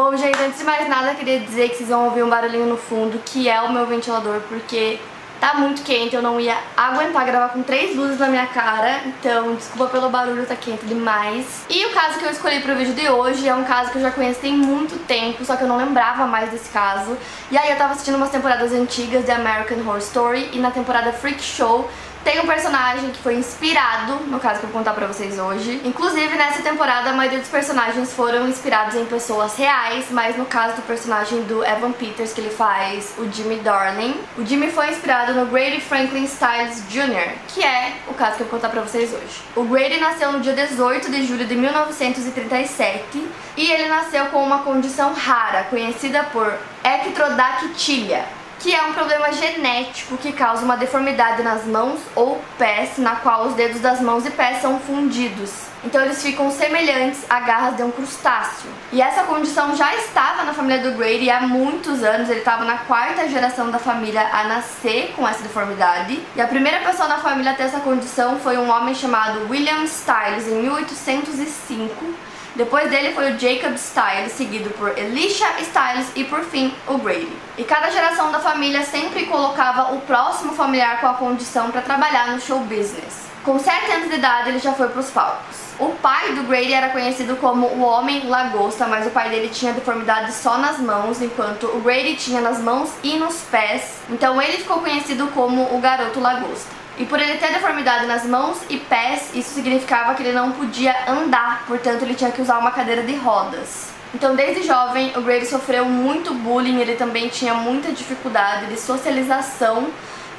Bom, gente, antes de mais nada, queria dizer que vocês vão ouvir um barulhinho no fundo, que é o meu ventilador, porque tá muito quente, eu não ia aguentar gravar com três luzes na minha cara, então desculpa pelo barulho, tá quente demais. E o caso que eu escolhi pro vídeo de hoje é um caso que eu já conheço tem muito tempo, só que eu não lembrava mais desse caso. E aí eu tava assistindo umas temporadas antigas de American Horror Story, e na temporada Freak Show tem um personagem que foi inspirado no caso que eu vou contar pra vocês hoje. Inclusive, nessa temporada, a maioria dos personagens foram inspirados em pessoas reais, mas no caso do personagem do Evan Peters, que ele faz o Jimmy Darling, o Jimmy foi inspirado no Grady Franklin Styles Jr., que é o caso que eu vou contar pra vocês hoje. O Grady nasceu no dia 18 de julho de 1937 e ele nasceu com uma condição rara, conhecida por ectrodactilia, que é um problema genético que causa uma deformidade nas mãos ou pés, na qual os dedos das mãos e pés são fundidos. Então eles ficam semelhantes a garras de um crustáceo. E essa condição já estava na família do Grady há muitos anos, ele estava na quarta geração da família a nascer com essa deformidade. E a primeira pessoa na família a ter essa condição foi um homem chamado William Styles em 1805 depois dele foi o Jacob Styles, seguido por Elisha Styles e por fim o Grady. E cada geração da família sempre colocava o próximo familiar com a condição para trabalhar no show business. Com 7 anos de idade ele já foi para os palcos. O pai do Grady era conhecido como o Homem Lagosta, mas o pai dele tinha deformidade só nas mãos, enquanto o Grady tinha nas mãos e nos pés. Então ele ficou conhecido como o Garoto Lagosta. E por ele ter deformidade nas mãos e pés, isso significava que ele não podia andar, portanto ele tinha que usar uma cadeira de rodas. Então, desde jovem, o Grady sofreu muito bullying, ele também tinha muita dificuldade de socialização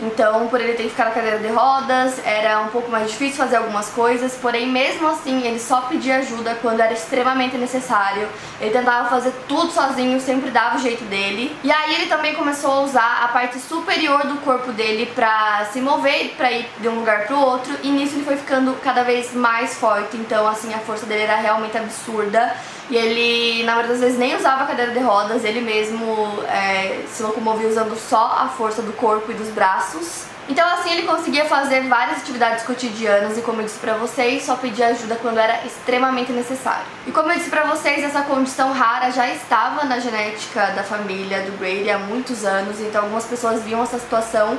então, por ele ter que ficar na cadeira de rodas, era um pouco mais difícil fazer algumas coisas, porém, mesmo assim, ele só pedia ajuda quando era extremamente necessário. Ele tentava fazer tudo sozinho, sempre dava o jeito dele. E aí ele também começou a usar a parte superior do corpo dele pra se mover, pra ir de um lugar pro outro, e nisso ele foi ficando cada vez mais forte. Então, assim, a força dele era realmente absurda. E ele, na maioria das vezes, nem usava cadeira de rodas, ele mesmo é, se locomovia usando só a força do corpo e dos braços. Então assim ele conseguia fazer várias atividades cotidianas e como eu disse pra vocês, só pedia ajuda quando era extremamente necessário. E como eu disse pra vocês, essa condição rara já estava na genética da família do Brady há muitos anos, então algumas pessoas viam essa situação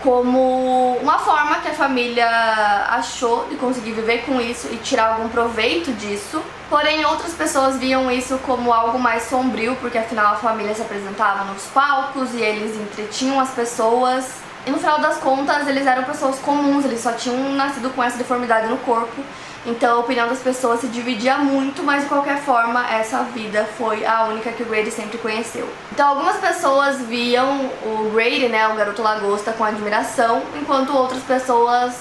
como uma forma que a família achou de conseguir viver com isso e tirar algum proveito disso. Porém, outras pessoas viam isso como algo mais sombrio, porque afinal a família se apresentava nos palcos e eles entretinham as pessoas. E no final das contas, eles eram pessoas comuns, eles só tinham nascido com essa deformidade no corpo então a opinião das pessoas se dividia muito, mas de qualquer forma essa vida foi a única que o Grady sempre conheceu. Então algumas pessoas viam o Grady, né, o garoto lagosta, com admiração, enquanto outras pessoas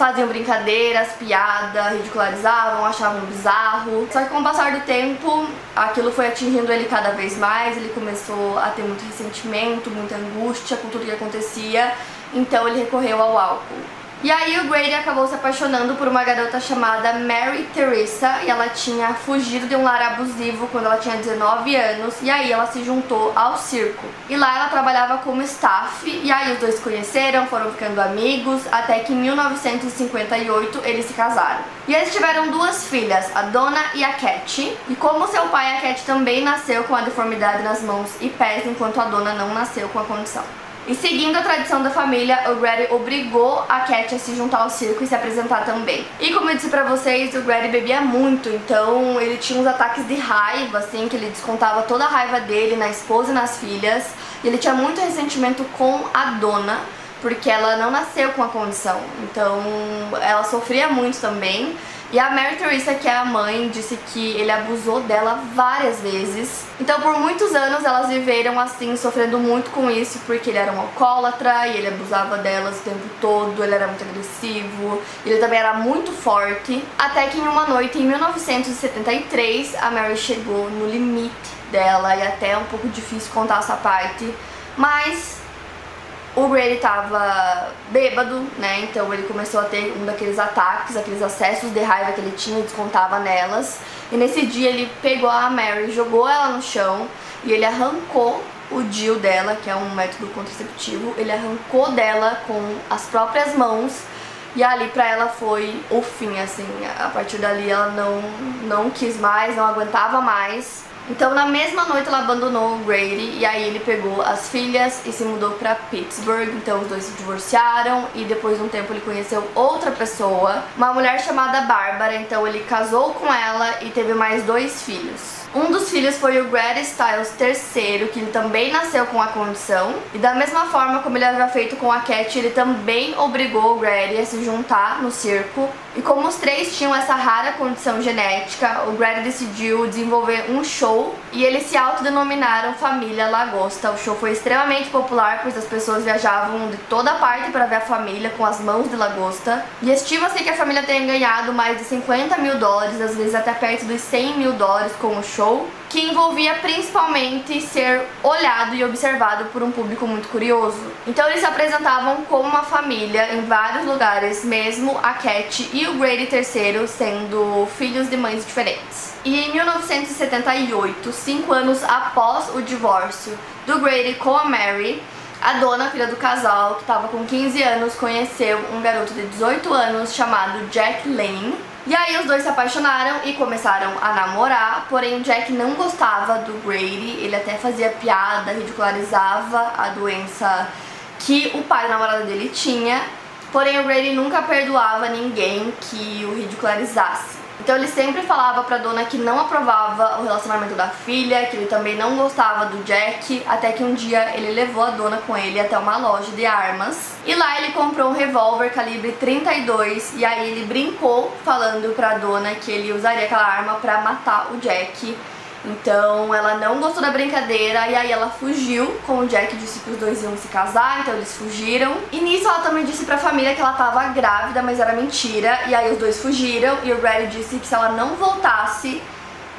faziam brincadeiras, piada, ridicularizavam, achavam bizarro. Só que com o passar do tempo, aquilo foi atingindo ele cada vez mais, ele começou a ter muito ressentimento, muita angústia com tudo que acontecia, então ele recorreu ao álcool. E aí o Grady acabou se apaixonando por uma garota chamada Mary Teresa e ela tinha fugido de um lar abusivo quando ela tinha 19 anos e aí ela se juntou ao circo. E lá ela trabalhava como staff e aí os dois se conheceram, foram ficando amigos, até que em 1958 eles se casaram. E eles tiveram duas filhas, a Donna e a Cat. E como seu pai, a Cat também nasceu com a deformidade nas mãos e pés, enquanto a Donna não nasceu com a condição. E seguindo a tradição da família, o Grady obrigou a Cat a se juntar ao circo e se apresentar também. E como eu disse pra vocês, o Grady bebia muito, então ele tinha uns ataques de raiva, assim, que ele descontava toda a raiva dele na esposa e nas filhas. E ele tinha muito ressentimento com a dona, porque ela não nasceu com a condição. Então ela sofria muito também. E a Mary Teresa, que é a mãe, disse que ele abusou dela várias vezes. Então, por muitos anos, elas viveram assim, sofrendo muito com isso, porque ele era um alcoólatra e ele abusava delas o tempo todo, ele era muito agressivo, ele também era muito forte. Até que em uma noite, em 1973, a Mary chegou no limite dela e até é um pouco difícil contar essa parte, mas o Grady tava bêbado, né? Então ele começou a ter um daqueles ataques, aqueles acessos de raiva que ele tinha e descontava nelas. E nesse dia ele pegou a Mary, jogou ela no chão e ele arrancou o DIU dela, que é um método contraceptivo, ele arrancou dela com as próprias mãos e ali pra ela foi o fim, assim, a partir dali ela não, não quis mais, não aguentava mais. Então na mesma noite ela abandonou o Grady e aí ele pegou as filhas e se mudou pra Pittsburgh, então os dois se divorciaram e depois de um tempo ele conheceu outra pessoa, uma mulher chamada Bárbara, então ele casou com ela e teve mais dois filhos. Um dos filhos foi o Grady Styles III, que também nasceu com a condição. E da mesma forma como ele havia feito com a Cat, ele também obrigou o Grady a se juntar no circo. E como os três tinham essa rara condição genética, o Grady decidiu desenvolver um show e eles se autodenominaram Família Lagosta. O show foi extremamente popular, pois as pessoas viajavam de toda parte para ver a família com as mãos de lagosta. E estima-se que a família tenha ganhado mais de 50 mil dólares, às vezes até perto dos 100 mil dólares com o show show, que envolvia principalmente ser olhado e observado por um público muito curioso. Então eles se apresentavam como uma família em vários lugares, mesmo a Cat e o Grady III sendo filhos de mães diferentes. E em 1978, cinco anos após o divórcio do Grady com a Mary, a dona, filha do casal, que estava com 15 anos, conheceu um garoto de 18 anos chamado Jack Lane, e aí os dois se apaixonaram e começaram a namorar, porém o Jack não gostava do Grady, ele até fazia piada, ridicularizava a doença que o pai namorado dele tinha, porém o Grady nunca perdoava ninguém que o ridicularizasse. Então ele sempre falava pra dona que não aprovava o relacionamento da filha, que ele também não gostava do Jack, até que um dia ele levou a dona com ele até uma loja de armas. E lá ele comprou um revólver calibre 32 e aí ele brincou falando pra dona que ele usaria aquela arma pra matar o Jack então ela não gostou da brincadeira e aí ela fugiu com o Jack, disse que os dois iam se casar, então eles fugiram. E nisso ela também disse pra família que ela tava grávida, mas era mentira. E aí os dois fugiram e o Brad disse que se ela não voltasse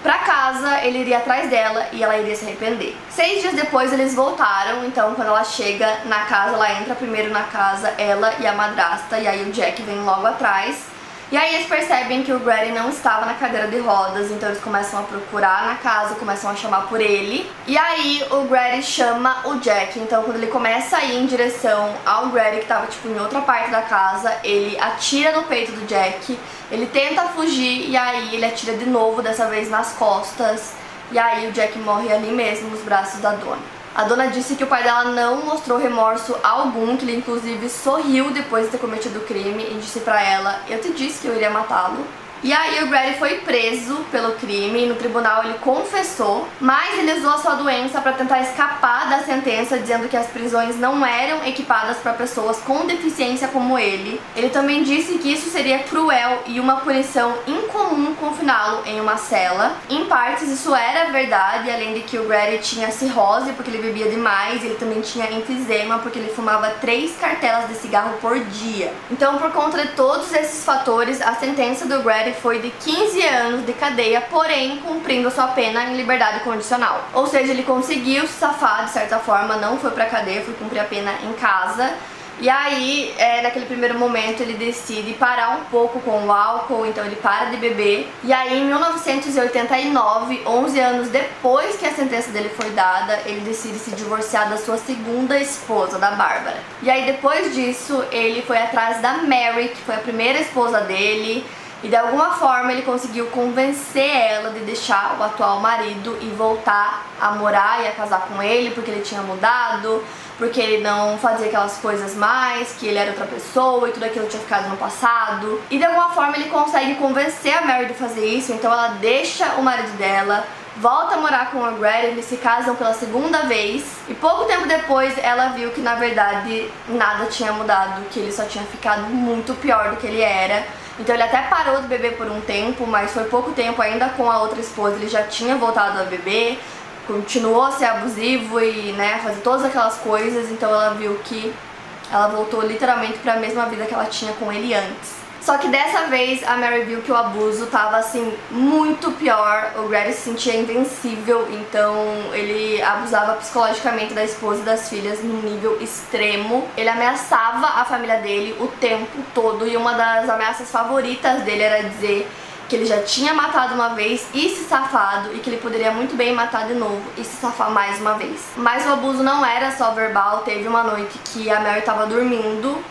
pra casa, ele iria atrás dela e ela iria se arrepender. Seis dias depois eles voltaram, então quando ela chega na casa, ela entra primeiro na casa, ela e a madrasta, e aí o Jack vem logo atrás. E aí eles percebem que o Grady não estava na cadeira de rodas, então eles começam a procurar na casa, começam a chamar por ele. E aí o Grady chama o Jack, então quando ele começa a ir em direção ao Grady, que estava tipo em outra parte da casa, ele atira no peito do Jack, ele tenta fugir e aí ele atira de novo, dessa vez nas costas. E aí o Jack morre ali mesmo, nos braços da dona. A dona disse que o pai dela não mostrou remorso algum, que ele inclusive sorriu depois de ter cometido o crime e disse pra ela: Eu te disse que eu iria matá-lo. E aí o Grady foi preso pelo crime no tribunal ele confessou, mas ele usou a sua doença para tentar escapar da sentença, dizendo que as prisões não eram equipadas para pessoas com deficiência como ele. Ele também disse que isso seria cruel e uma punição incomum confiná-lo em uma cela. Em partes isso era verdade, além de que o Grady tinha cirrose porque ele bebia demais, ele também tinha enfisema porque ele fumava três cartelas de cigarro por dia. Então, por conta de todos esses fatores, a sentença do Foi de 15 anos de cadeia, porém cumprindo sua pena em liberdade condicional. Ou seja, ele conseguiu se safar de certa forma, não foi pra cadeia, foi cumprir a pena em casa. E aí, é, naquele primeiro momento, ele decide parar um pouco com o álcool, então ele para de beber. E aí, em 1989, 11 anos depois que a sentença dele foi dada, ele decide se divorciar da sua segunda esposa, da Bárbara. E aí, depois disso, ele foi atrás da Mary, que foi a primeira esposa dele. E de alguma forma ele conseguiu convencer ela de deixar o atual marido e voltar a morar e a casar com ele, porque ele tinha mudado, porque ele não fazia aquelas coisas mais, que ele era outra pessoa e tudo aquilo tinha ficado no passado. E de alguma forma ele consegue convencer a Mary de fazer isso, então ela deixa o marido dela, volta a morar com o Grady, eles se casam pela segunda vez. E pouco tempo depois ela viu que na verdade nada tinha mudado, que ele só tinha ficado muito pior do que ele era. Então ele até parou de beber por um tempo, mas foi pouco tempo ainda com a outra esposa, ele já tinha voltado a beber, continuou a ser abusivo e, né, fazer todas aquelas coisas, então ela viu que ela voltou literalmente para a mesma vida que ela tinha com ele antes. Só que dessa vez a Mary viu que o abuso tava assim muito pior. O Grady se sentia invencível, então ele abusava psicologicamente da esposa e das filhas num nível extremo. Ele ameaçava a família dele o tempo todo e uma das ameaças favoritas dele era dizer que ele já tinha matado uma vez e se safado e que ele poderia muito bem matar de novo e se safar mais uma vez. Mas o abuso não era só verbal, teve uma noite que a Mary estava dormindo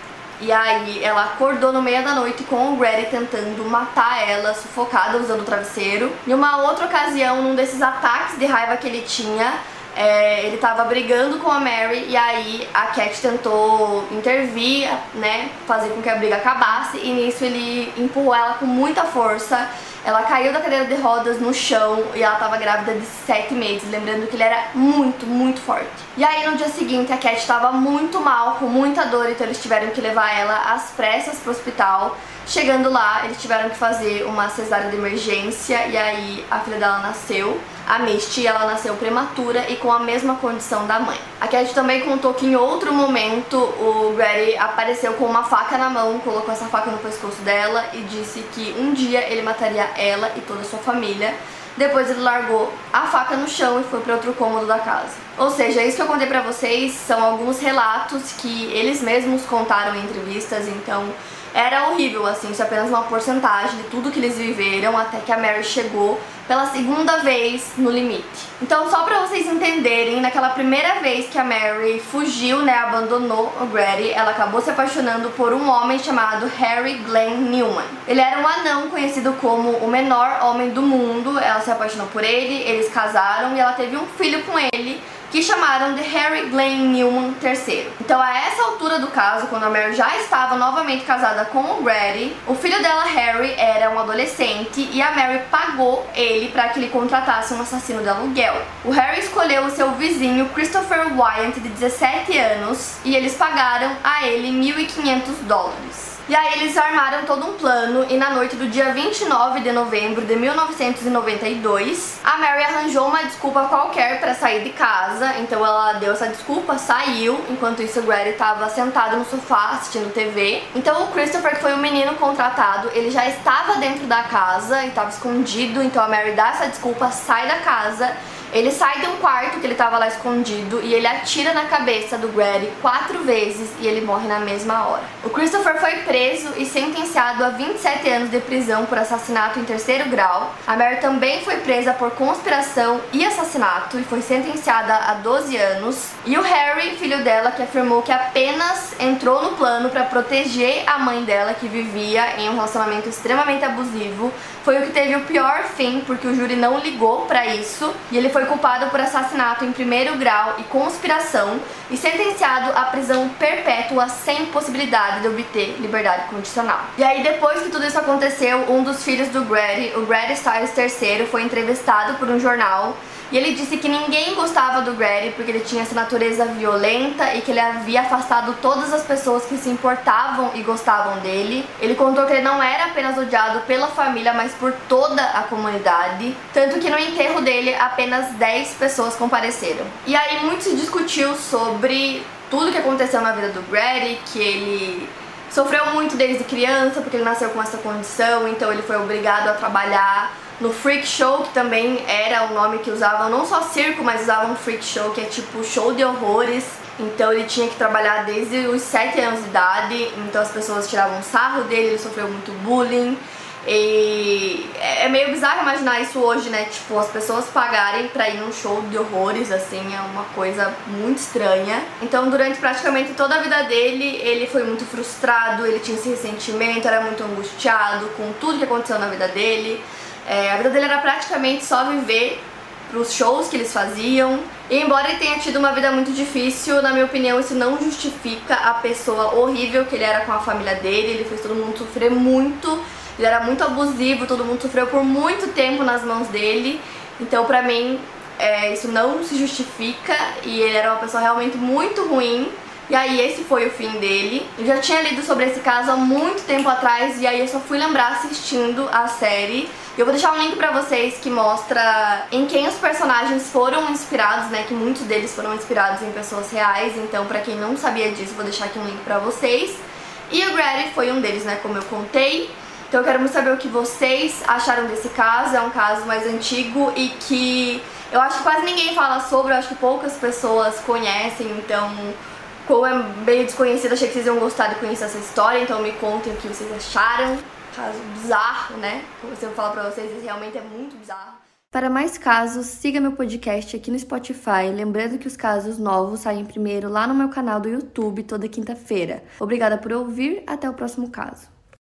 e aí ela acordou no meio da noite com o Grady tentando matar ela, sufocada usando o travesseiro. Em uma outra ocasião, num desses ataques de raiva que ele tinha, é, ele tava brigando com a Mary e aí a Cat tentou intervir, né, fazer com que a briga acabasse e nisso ele empurrou ela com muita força ela caiu da cadeira de rodas no chão e ela estava grávida de 7 meses, lembrando que ele era muito, muito forte. E aí no dia seguinte a Cat estava muito mal, com muita dor, então eles tiveram que levar ela às pressas pro hospital. Chegando lá, eles tiveram que fazer uma cesárea de emergência e aí a filha dela nasceu a Misty, ela nasceu prematura e com a mesma condição da mãe. A Cat também contou que em outro momento o Grady apareceu com uma faca na mão, colocou essa faca no pescoço dela e disse que um dia ele mataria ela e toda a sua família. Depois ele largou a faca no chão e foi para outro cômodo da casa. Ou seja, isso que eu contei pra vocês são alguns relatos que eles mesmos contaram em entrevistas, então era horrível, assim, isso é apenas uma porcentagem de tudo que eles viveram até que a Mary chegou pela segunda vez no limite. Então, só pra vocês entenderem, naquela primeira vez que a Mary fugiu, né, abandonou o Grady, ela acabou se apaixonando por um homem chamado Harry Glenn Newman. Ele era um anão conhecido como o menor homem do mundo, ela se apaixonou por ele, eles casaram e ela teve um filho com ele, que chamaram de Harry Glenn Newman III. Então, a essa altura do caso, quando a Mary já estava novamente casada com o Grady, o filho dela, Harry, era um adolescente e a Mary pagou ele para que ele contratasse um assassino de aluguel. O Harry escolheu o seu vizinho Christopher Wyant, de 17 anos, e eles pagaram a ele 1.500 dólares. E aí eles armaram todo um plano e na noite do dia 29 de novembro de 1992, a Mary arranjou uma desculpa qualquer para sair de casa, então ela deu essa desculpa, saiu, enquanto isso o Grady estava sentado no sofá assistindo TV. Então o Christopher, que foi o menino contratado, ele já estava dentro da casa e estava escondido, então a Mary dá essa desculpa, sai da casa ele sai de um quarto que ele tava lá escondido e ele atira na cabeça do Grady quatro vezes e ele morre na mesma hora. O Christopher foi preso e sentenciado a 27 anos de prisão por assassinato em terceiro grau. A Mary também foi presa por conspiração e assassinato e foi sentenciada a 12 anos. E o Harry, filho dela, que afirmou que apenas entrou no plano para proteger a mãe dela, que vivia em um relacionamento extremamente abusivo, foi o que teve o pior fim, porque o júri não ligou para isso e ele foi culpado por assassinato em primeiro grau e conspiração e sentenciado à prisão perpétua sem possibilidade de obter liberdade condicional. E aí depois que tudo isso aconteceu, um dos filhos do Grady, o Grady Stiles III, foi entrevistado por um jornal e ele disse que ninguém gostava do Grady porque ele tinha essa natureza violenta e que ele havia afastado todas as pessoas que se importavam e gostavam dele. Ele contou que ele não era apenas odiado pela família, mas por toda a comunidade. Tanto que no enterro dele apenas 10 pessoas compareceram. E aí muito se discutiu sobre tudo que aconteceu na vida do Grady, que ele sofreu muito desde criança porque ele nasceu com essa condição, então ele foi obrigado a trabalhar no Freak Show, que também era o nome que usavam não só circo, mas usavam Freak Show, que é tipo show de horrores. Então ele tinha que trabalhar desde os 7 anos de idade, então as pessoas tiravam sarro dele, ele sofreu muito bullying. E é meio bizarro imaginar isso hoje, né? Tipo, as pessoas pagarem pra ir num show de horrores, assim, é uma coisa muito estranha. Então, durante praticamente toda a vida dele, ele foi muito frustrado, ele tinha esse ressentimento, era muito angustiado com tudo que aconteceu na vida dele. É, a vida dele era praticamente só viver pros shows que eles faziam. E embora ele tenha tido uma vida muito difícil, na minha opinião, isso não justifica a pessoa horrível que ele era com a família dele. Ele fez todo mundo sofrer muito, ele era muito abusivo, todo mundo sofreu por muito tempo nas mãos dele. Então, pra mim, é, isso não se justifica e ele era uma pessoa realmente muito ruim. E aí esse foi o fim dele. Eu já tinha lido sobre esse caso há muito tempo atrás e aí eu só fui lembrar assistindo a série. Eu vou deixar um link pra vocês que mostra em quem os personagens foram inspirados, né? Que muitos deles foram inspirados em pessoas reais. Então, pra quem não sabia disso, vou deixar aqui um link pra vocês. E o Grady foi um deles, né, como eu contei. Então eu quero muito saber o que vocês acharam desse caso. É um caso mais antigo e que eu acho que quase ninguém fala sobre, eu acho que poucas pessoas conhecem, então como é meio desconhecido, achei que vocês iam gostar de conhecer essa história, então me contem o que vocês acharam. Caso bizarro, né? Como eu falar pra vocês, realmente é muito bizarro. Para mais casos, siga meu podcast aqui no Spotify. Lembrando que os casos novos saem primeiro lá no meu canal do YouTube toda quinta-feira. Obrigada por ouvir, até o próximo caso.